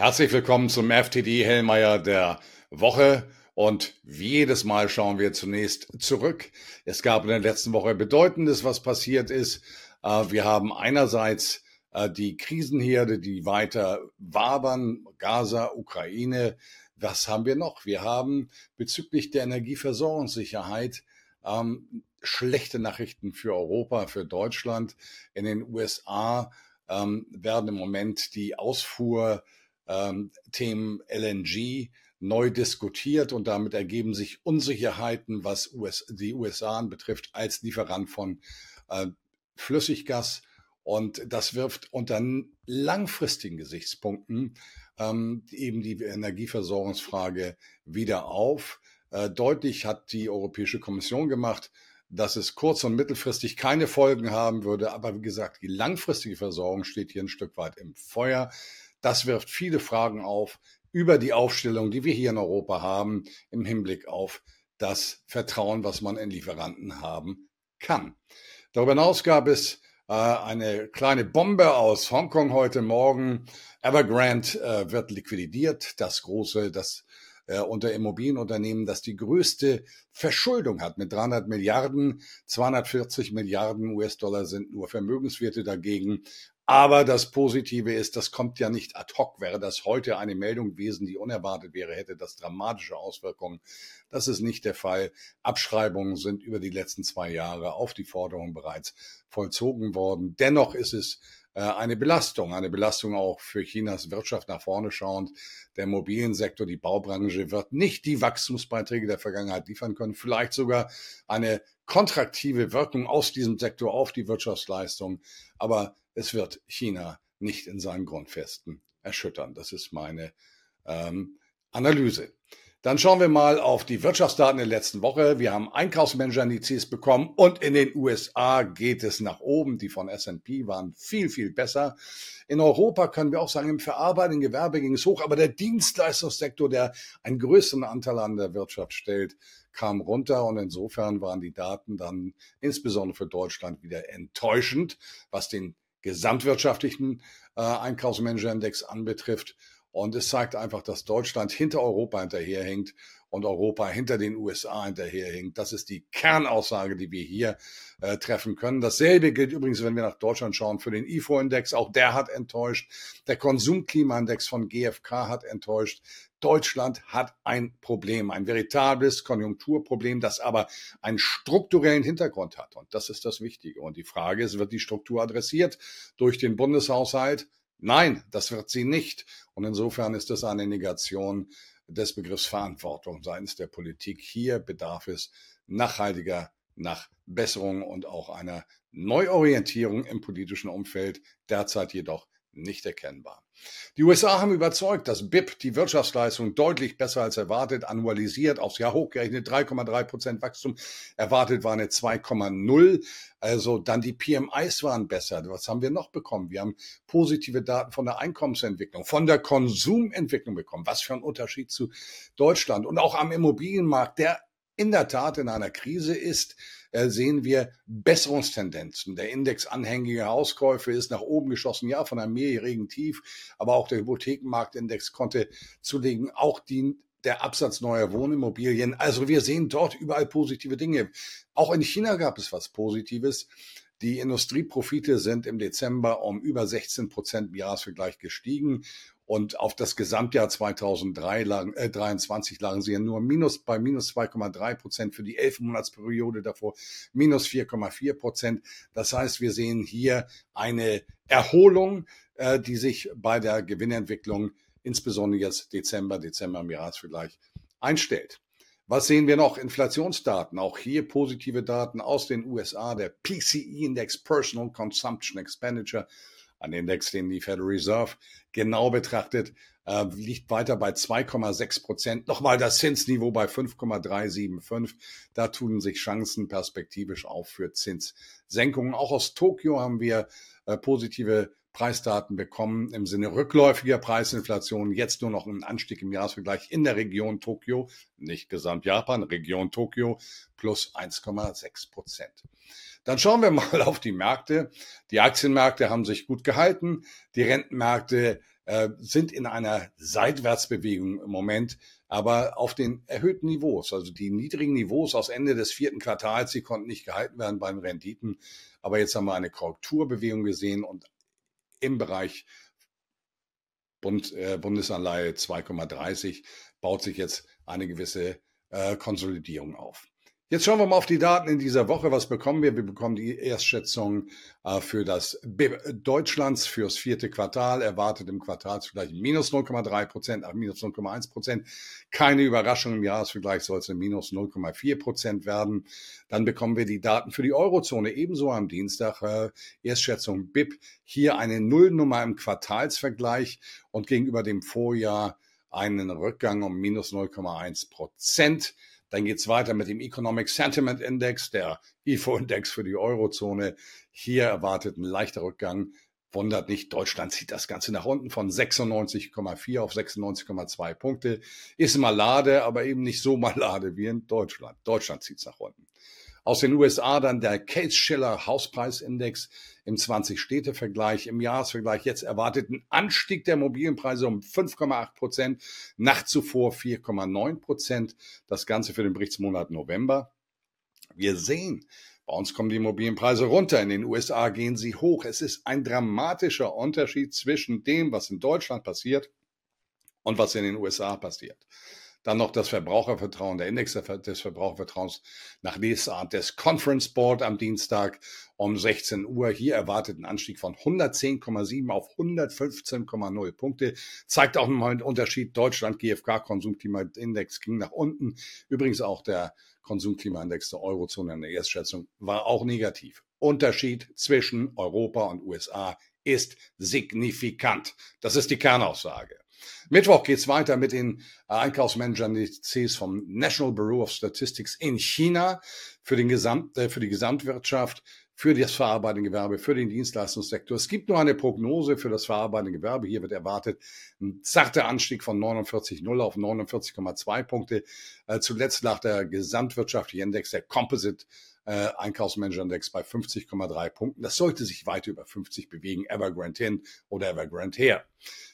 Herzlich willkommen zum FTD Hellmeier der Woche. Und wie jedes Mal schauen wir zunächst zurück. Es gab in der letzten Woche Bedeutendes, was passiert ist. Äh, wir haben einerseits äh, die Krisenherde, die weiter wabern, Gaza, Ukraine. Was haben wir noch? Wir haben bezüglich der Energieversorgungssicherheit ähm, schlechte Nachrichten für Europa, für Deutschland. In den USA ähm, werden im Moment die Ausfuhr ähm, Themen LNG neu diskutiert und damit ergeben sich Unsicherheiten, was US, die USA anbetrifft, als Lieferant von äh, Flüssiggas. Und das wirft unter langfristigen Gesichtspunkten ähm, eben die Energieversorgungsfrage wieder auf. Äh, deutlich hat die Europäische Kommission gemacht, dass es kurz- und mittelfristig keine Folgen haben würde. Aber wie gesagt, die langfristige Versorgung steht hier ein Stück weit im Feuer. Das wirft viele Fragen auf über die Aufstellung, die wir hier in Europa haben, im Hinblick auf das Vertrauen, was man in Lieferanten haben kann. Darüber hinaus gab es äh, eine kleine Bombe aus Hongkong heute Morgen. Evergrande äh, wird liquidiert, das große, das äh, unter Immobilienunternehmen, das die größte Verschuldung hat mit 300 Milliarden. 240 Milliarden US-Dollar sind nur Vermögenswerte dagegen. Aber das Positive ist, das kommt ja nicht ad hoc. Wäre das heute eine Meldung gewesen, die unerwartet wäre, hätte das dramatische Auswirkungen. Das ist nicht der Fall. Abschreibungen sind über die letzten zwei Jahre auf die Forderung bereits vollzogen worden. Dennoch ist es äh, eine Belastung, eine Belastung auch für Chinas Wirtschaft nach vorne schauend. Der Immobiliensektor, die Baubranche wird nicht die Wachstumsbeiträge der Vergangenheit liefern können, vielleicht sogar eine kontraktive Wirkung aus diesem Sektor auf die Wirtschaftsleistung. Aber es wird China nicht in seinen Grundfesten erschüttern. Das ist meine ähm, Analyse. Dann schauen wir mal auf die Wirtschaftsdaten der letzten Woche. Wir haben Einkaufsmanager-Indizes bekommen und in den USA geht es nach oben. Die von S&P waren viel, viel besser. In Europa können wir auch sagen, im verarbeitenden Gewerbe ging es hoch, aber der Dienstleistungssektor, der einen größeren Anteil an der Wirtschaft stellt, kam runter und insofern waren die Daten dann insbesondere für Deutschland wieder enttäuschend, was den gesamtwirtschaftlichen äh, Einkaufsmanager-Index anbetrifft. Und es zeigt einfach, dass Deutschland hinter Europa hinterherhinkt und Europa hinter den USA hinterherhinkt. Das ist die Kernaussage, die wir hier äh, treffen können. Dasselbe gilt übrigens, wenn wir nach Deutschland schauen, für den IFO-Index. Auch der hat enttäuscht. Der Konsumklimaindex von GfK hat enttäuscht. Deutschland hat ein Problem, ein veritables Konjunkturproblem, das aber einen strukturellen Hintergrund hat. Und das ist das Wichtige. Und die Frage ist, wird die Struktur adressiert durch den Bundeshaushalt? Nein, das wird sie nicht. Und insofern ist das eine Negation des Begriffs Verantwortung seitens der Politik. Hier bedarf es nachhaltiger nach Besserung und auch einer Neuorientierung im politischen Umfeld, derzeit jedoch nicht erkennbar. Die USA haben überzeugt, dass BIP die Wirtschaftsleistung deutlich besser als erwartet annualisiert aufs Jahr hochgerechnet 3,3 Prozent Wachstum. Erwartet war eine 2,0. Also dann die PMIs waren besser. Was haben wir noch bekommen? Wir haben positive Daten von der Einkommensentwicklung, von der Konsumentwicklung bekommen. Was für ein Unterschied zu Deutschland und auch am Immobilienmarkt, der in der Tat in einer Krise ist, sehen wir Besserungstendenzen. Der Index anhängige Hauskäufe ist nach oben geschossen, ja, von einem mehrjährigen Tief, aber auch der Hypothekenmarktindex konnte zulegen, auch die der Absatz neuer Wohnimmobilien. Also wir sehen dort überall positive Dinge. Auch in China gab es was Positives. Die Industrieprofite sind im Dezember um über 16 Prozent im Jahresvergleich gestiegen. Und auf das Gesamtjahr 2023 lagen, äh, 23 lagen sie ja nur minus, bei minus 2,3 Prozent für die elf Monatsperiode davor, minus 4,4 Prozent. Das heißt, wir sehen hier eine Erholung, äh, die sich bei der Gewinnentwicklung, insbesondere jetzt Dezember, Dezember im Jahresvergleich, einstellt. Was sehen wir noch? Inflationsdaten. Auch hier positive Daten aus den USA. Der PCE-Index Personal Consumption Expenditure ein Index, den die Federal Reserve genau betrachtet, äh, liegt weiter bei 2,6 Prozent. Nochmal das Zinsniveau bei 5,375. Da tun sich Chancen perspektivisch auf für Zinssenkungen. Auch aus Tokio haben wir äh, positive Preisdaten bekommen im Sinne rückläufiger Preisinflation. Jetzt nur noch ein Anstieg im Jahresvergleich in der Region Tokio, nicht Gesamt Japan, Region Tokio plus 1,6 Prozent. Dann schauen wir mal auf die Märkte. Die Aktienmärkte haben sich gut gehalten. Die Rentenmärkte äh, sind in einer Seitwärtsbewegung im Moment, aber auf den erhöhten Niveaus. Also die niedrigen Niveaus aus Ende des vierten Quartals, die konnten nicht gehalten werden beim Renditen. Aber jetzt haben wir eine Korrekturbewegung gesehen und im Bereich Bund, äh, Bundesanleihe 2,30 baut sich jetzt eine gewisse äh, Konsolidierung auf. Jetzt schauen wir mal auf die Daten in dieser Woche. Was bekommen wir? Wir bekommen die Erstschätzung äh, für das BIP Deutschlands fürs vierte Quartal. Erwartet im Quartalsvergleich minus 0,3 Prozent, äh, minus 0,1 Prozent. Keine Überraschung im Jahresvergleich soll es minus 0,4 Prozent werden. Dann bekommen wir die Daten für die Eurozone ebenso am Dienstag. Äh, Erstschätzung BIP. Hier eine Nullnummer im Quartalsvergleich und gegenüber dem Vorjahr einen Rückgang um minus 0,1 Prozent. Dann geht's weiter mit dem Economic Sentiment Index, der IFO-Index für die Eurozone. Hier erwartet ein leichter Rückgang. Wundert nicht, Deutschland zieht das Ganze nach unten von 96,4 auf 96,2 Punkte. Ist malade, aber eben nicht so malade wie in Deutschland. Deutschland zieht's nach unten. Aus den USA dann der Case-Schiller Hauspreisindex im 20-Städte-Vergleich, im Jahresvergleich jetzt erwartet ein Anstieg der Immobilienpreise um 5,8 Prozent, nach zuvor 4,9 Prozent. Das Ganze für den Berichtsmonat November. Wir sehen, bei uns kommen die Immobilienpreise runter, in den USA gehen sie hoch. Es ist ein dramatischer Unterschied zwischen dem, was in Deutschland passiert und was in den USA passiert. Dann noch das Verbrauchervertrauen, der Index des Verbrauchervertrauens nach Lesart des Conference Board am Dienstag um 16 Uhr. Hier erwartet ein Anstieg von 110,7 auf 115,0 Punkte. Zeigt auch nochmal einen Unterschied. Deutschland GfK Konsumklimaindex ging nach unten. Übrigens auch der Konsumklimaindex der Eurozone in der Erstschätzung war auch negativ. Unterschied zwischen Europa und USA ist signifikant. Das ist die Kernaussage. Mittwoch geht's weiter mit den äh, Einkaufsmanager-Indizes vom National Bureau of Statistics in China für, den Gesamt, äh, für die Gesamtwirtschaft, für das verarbeitende Gewerbe, für den Dienstleistungssektor. Es gibt nur eine Prognose für das verarbeitende Gewerbe. Hier wird erwartet ein zarter Anstieg von 49,0 auf 49,2 Punkte. Äh, zuletzt lag der gesamtwirtschaftliche Index, der Composite äh, Einkaufsmanager-Index bei 50,3 Punkten. Das sollte sich weiter über 50 bewegen, Evergrande hin oder Evergrande her.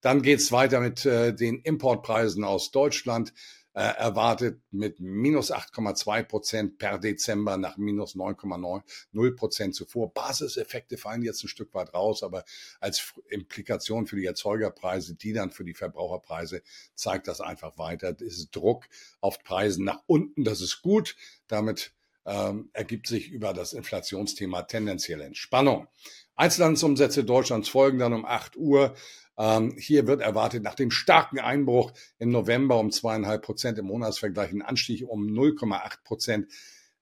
Dann geht's weiter mit äh, den Importpreisen aus Deutschland. Äh, erwartet mit minus 8,2 Prozent per Dezember nach minus 9,0 Prozent zuvor. Basiseffekte fallen jetzt ein Stück weit raus, aber als Implikation für die Erzeugerpreise, die dann für die Verbraucherpreise, zeigt das einfach weiter. Es ist Druck auf Preisen nach unten. Das ist gut. Damit ähm, ergibt sich über das Inflationsthema tendenzielle Entspannung. Einzelhandelsumsätze Deutschlands folgen dann um 8 Uhr. Ähm, hier wird erwartet nach dem starken Einbruch im November um zweieinhalb Prozent im Monatsvergleich ein Anstieg um 0,8 Prozent.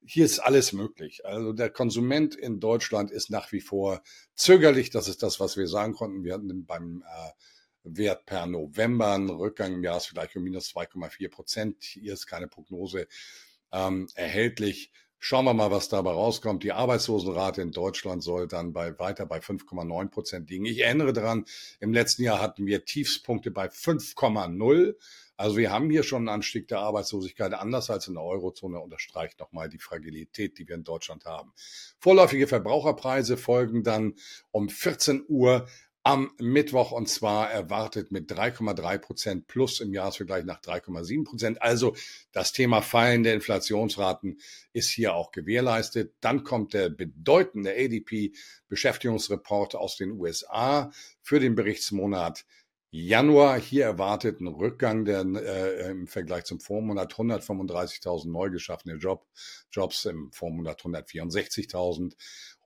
Hier ist alles möglich. Also der Konsument in Deutschland ist nach wie vor zögerlich. Das ist das, was wir sagen konnten. Wir hatten beim äh, Wert per November einen Rückgang im Jahresvergleich um minus 2,4 Prozent. Hier ist keine Prognose ähm, erhältlich. Schauen wir mal, was dabei rauskommt. Die Arbeitslosenrate in Deutschland soll dann bei, weiter bei 5,9 Prozent liegen. Ich erinnere daran, im letzten Jahr hatten wir Tiefspunkte bei 5,0. Also wir haben hier schon einen Anstieg der Arbeitslosigkeit, anders als in der Eurozone, unterstreicht nochmal die Fragilität, die wir in Deutschland haben. Vorläufige Verbraucherpreise folgen dann um 14 Uhr am Mittwoch und zwar erwartet mit 3,3 Prozent plus im Jahresvergleich nach 3,7 Prozent. Also das Thema fallende Inflationsraten ist hier auch gewährleistet. Dann kommt der bedeutende ADP Beschäftigungsreport aus den USA für den Berichtsmonat Januar. Hier erwartet ein Rückgang der, äh, im Vergleich zum Vormonat 135.000 neu geschaffene Job, Jobs, im Vormonat 164.000.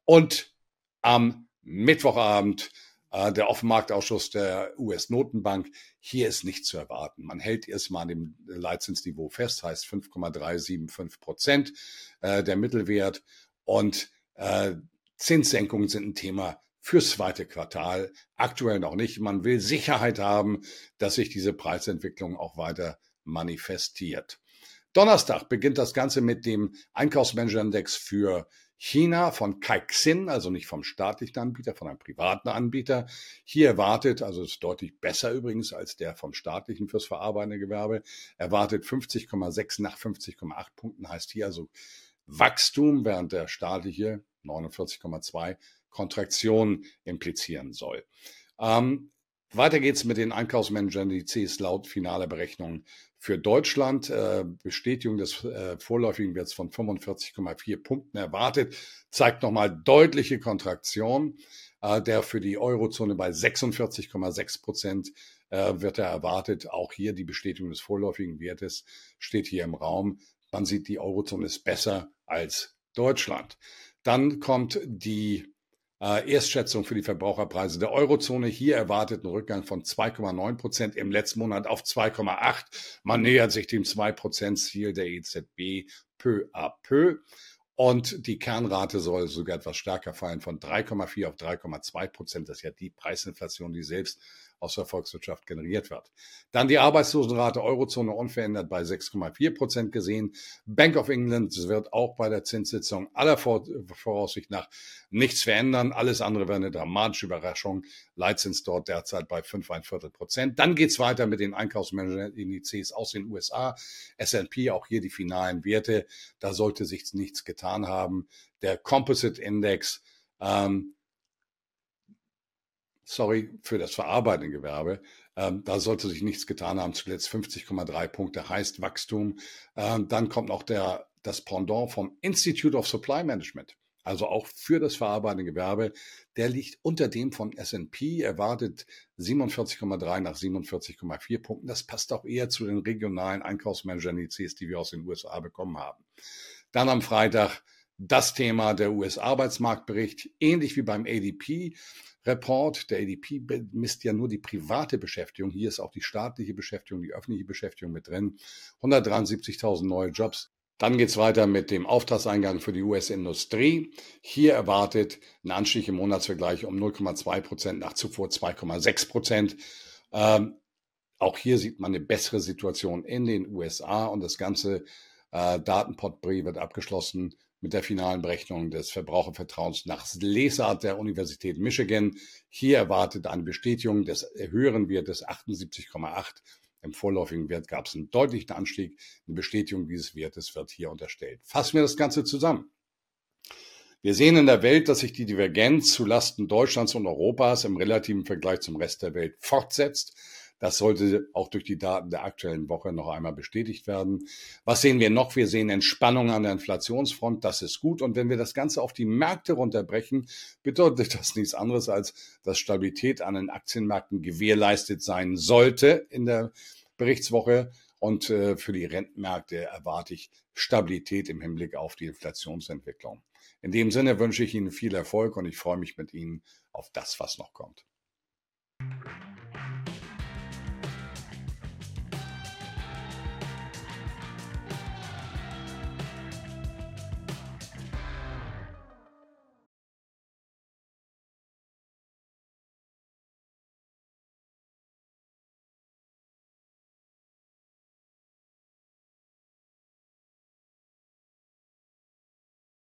Und am Mittwochabend der Offenmarktausschuss der US-Notenbank. Hier ist nichts zu erwarten. Man hält erstmal an dem Leitzinsniveau fest, heißt 5,375 Prozent äh, der Mittelwert. Und äh, Zinssenkungen sind ein Thema fürs zweite Quartal. Aktuell noch nicht. Man will Sicherheit haben, dass sich diese Preisentwicklung auch weiter manifestiert. Donnerstag beginnt das Ganze mit dem Einkaufsmanager-Index für China von Caixin, also nicht vom staatlichen Anbieter, von einem privaten Anbieter. Hier erwartet, also ist deutlich besser übrigens als der vom staatlichen fürs verarbeitende Gewerbe, erwartet 50,6 nach 50,8 Punkten, heißt hier also Wachstum, während der staatliche 49,2 Kontraktion implizieren soll. Ähm, Weiter geht's mit den Einkaufsmanager-Indizes laut finaler Berechnung für Deutschland. Äh, Bestätigung des äh, vorläufigen Werts von 45,4 Punkten erwartet, zeigt nochmal deutliche Kontraktion. Äh, der für die Eurozone bei 46,6 Prozent wird er erwartet. Auch hier die Bestätigung des vorläufigen Wertes steht hier im Raum. Man sieht, die Eurozone ist besser als Deutschland. Dann kommt die äh, Erstschätzung für die Verbraucherpreise der Eurozone. Hier erwartet ein Rückgang von 2,9 Prozent im letzten Monat auf 2,8. Man nähert sich dem 2-Prozent-Ziel der EZB peu à peu. Und die Kernrate soll sogar etwas stärker fallen von 3,4 auf 3,2 Prozent. Das ist ja die Preisinflation, die selbst aus der Volkswirtschaft generiert wird. Dann die Arbeitslosenrate Eurozone unverändert bei 6,4 Prozent gesehen. Bank of England wird auch bei der Zinssitzung aller Voraussicht nach nichts verändern. Alles andere wäre eine dramatische Überraschung. Leitzins dort derzeit bei 5,1 Prozent. Dann geht's weiter mit den Einkaufsmanager-Indizes aus den USA. S&P, auch hier die finalen Werte. Da sollte sich nichts getan haben. Der Composite Index ähm, sorry, für das verarbeitende Gewerbe. Ähm, da sollte sich nichts getan haben. Zuletzt 50,3 Punkte heißt Wachstum. Ähm, dann kommt noch der, das Pendant vom Institute of Supply Management. Also auch für das verarbeitende Gewerbe. Der liegt unter dem von S&P, erwartet 47,3 nach 47,4 Punkten. Das passt auch eher zu den regionalen Einkaufsmanager-Indizes, die wir aus den USA bekommen haben. Dann am Freitag das Thema der US-Arbeitsmarktbericht, ähnlich wie beim ADP. Report. Der ADP misst ja nur die private Beschäftigung. Hier ist auch die staatliche Beschäftigung, die öffentliche Beschäftigung mit drin. 173.000 neue Jobs. Dann geht's weiter mit dem Auftragseingang für die US-Industrie. Hier erwartet ein Anstieg im Monatsvergleich um 0,2 Prozent nach zuvor 2,6 Prozent. Ähm, auch hier sieht man eine bessere Situation in den USA und das ganze äh, Datenpotpourri wird abgeschlossen mit der finalen Berechnung des Verbrauchervertrauens nach Lesart der Universität Michigan. Hier erwartet eine Bestätigung des höheren Wertes 78,8. Im vorläufigen Wert gab es einen deutlichen Anstieg. Eine Bestätigung dieses Wertes wird hier unterstellt. Fassen wir das Ganze zusammen. Wir sehen in der Welt, dass sich die Divergenz zulasten Deutschlands und Europas im relativen Vergleich zum Rest der Welt fortsetzt. Das sollte auch durch die Daten der aktuellen Woche noch einmal bestätigt werden. Was sehen wir noch? Wir sehen Entspannung an der Inflationsfront. Das ist gut. Und wenn wir das Ganze auf die Märkte runterbrechen, bedeutet das nichts anderes als, dass Stabilität an den Aktienmärkten gewährleistet sein sollte in der Berichtswoche. Und äh, für die Rentenmärkte erwarte ich Stabilität im Hinblick auf die Inflationsentwicklung. In dem Sinne wünsche ich Ihnen viel Erfolg und ich freue mich mit Ihnen auf das, was noch kommt.